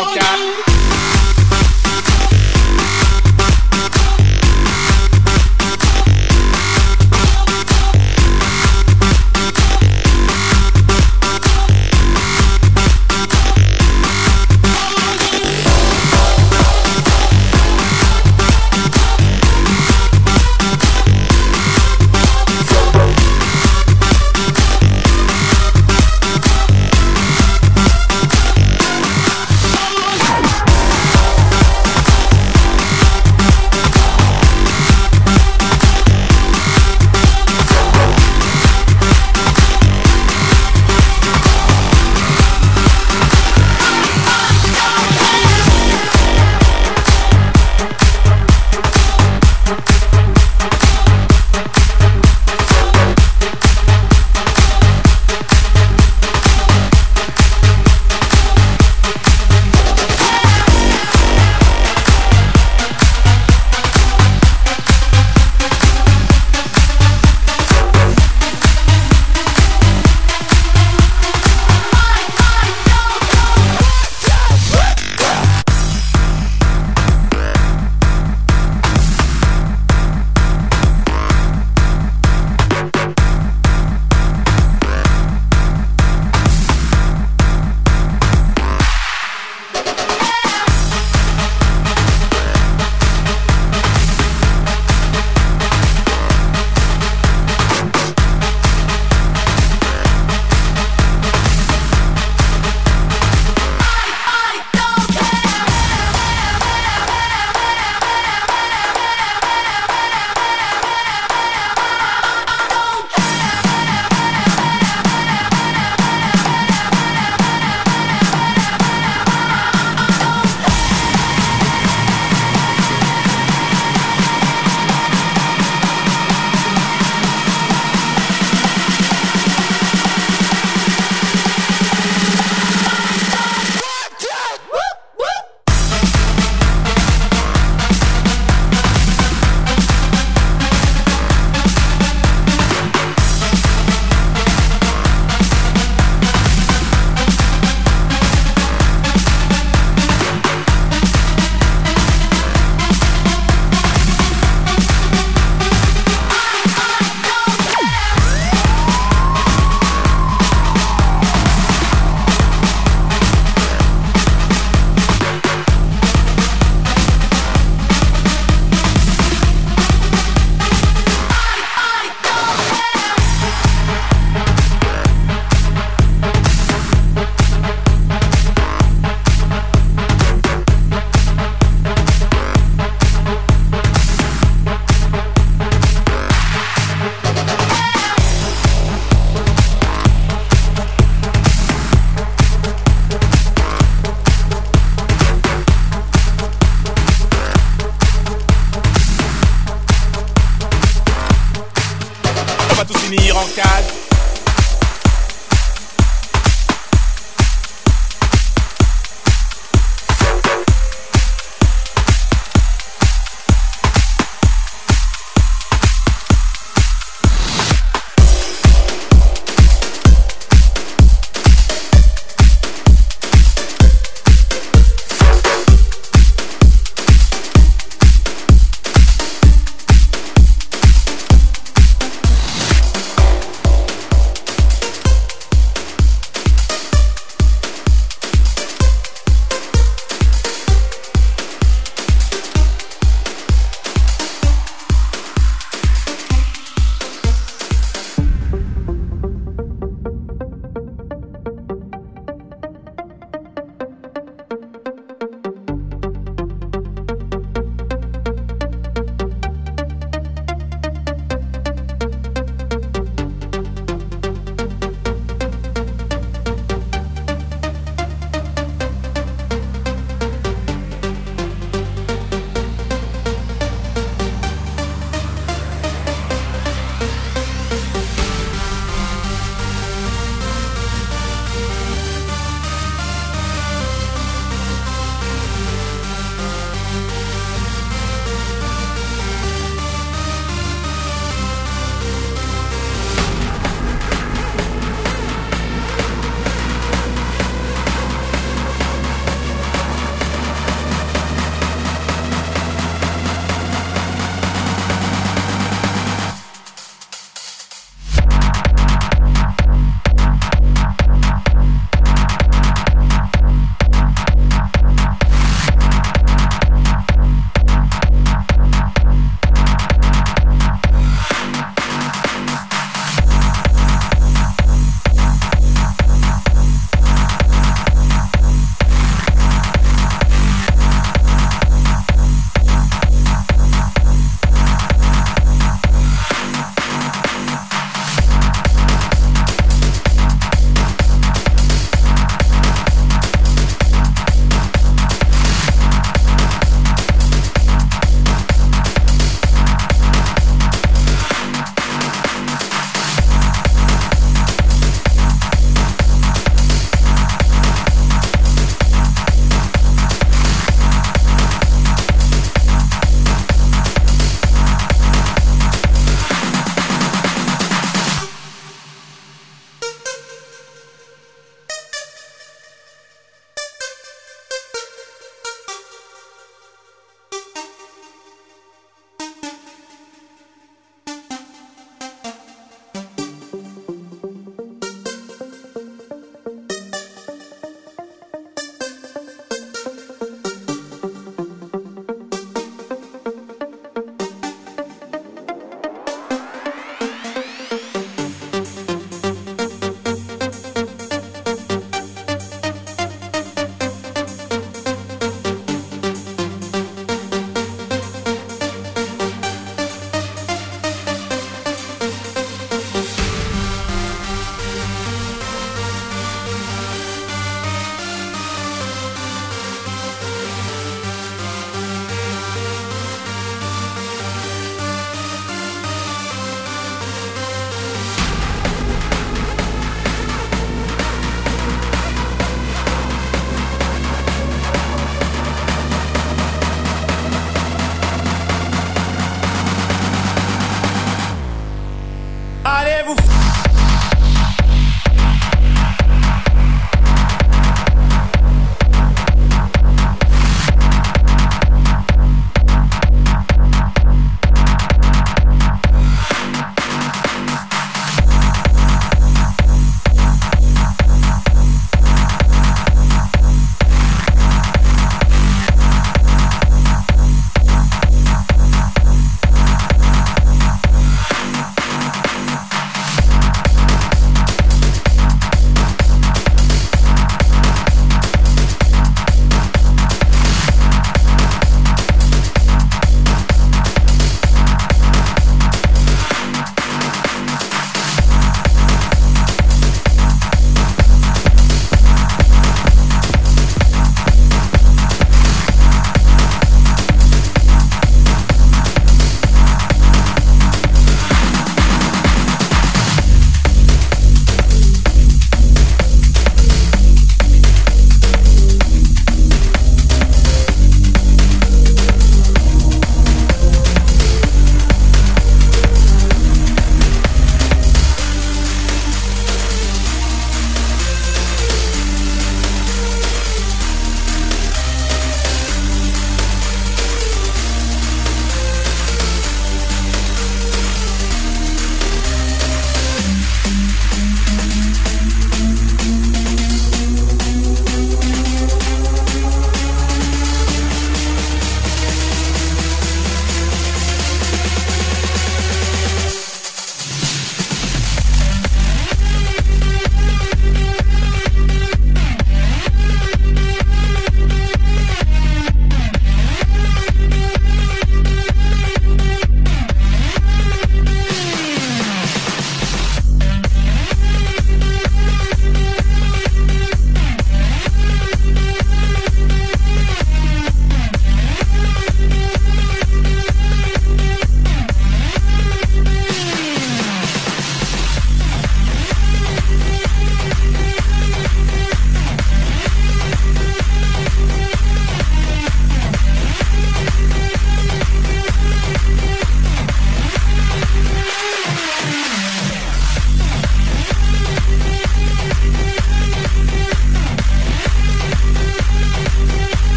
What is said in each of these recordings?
va tous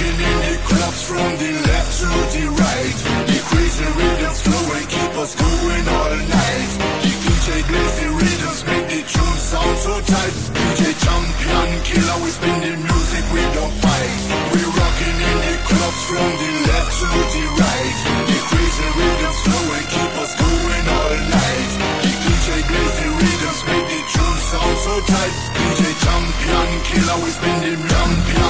Rocking in the clubs from the left to the right. Crazy rhythms flow and keep us going all night. The DJ the rhythms, make the tune sound so tight. DJ champion killer, we spin the music, we don't fight. We're rocking in the clubs from the left to the right. Crazy rhythms flow and keep us going all night. The DJ the rhythms, make the tune sound so tight. DJ champion killer, we spin the champion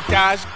tous cage.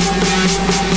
Música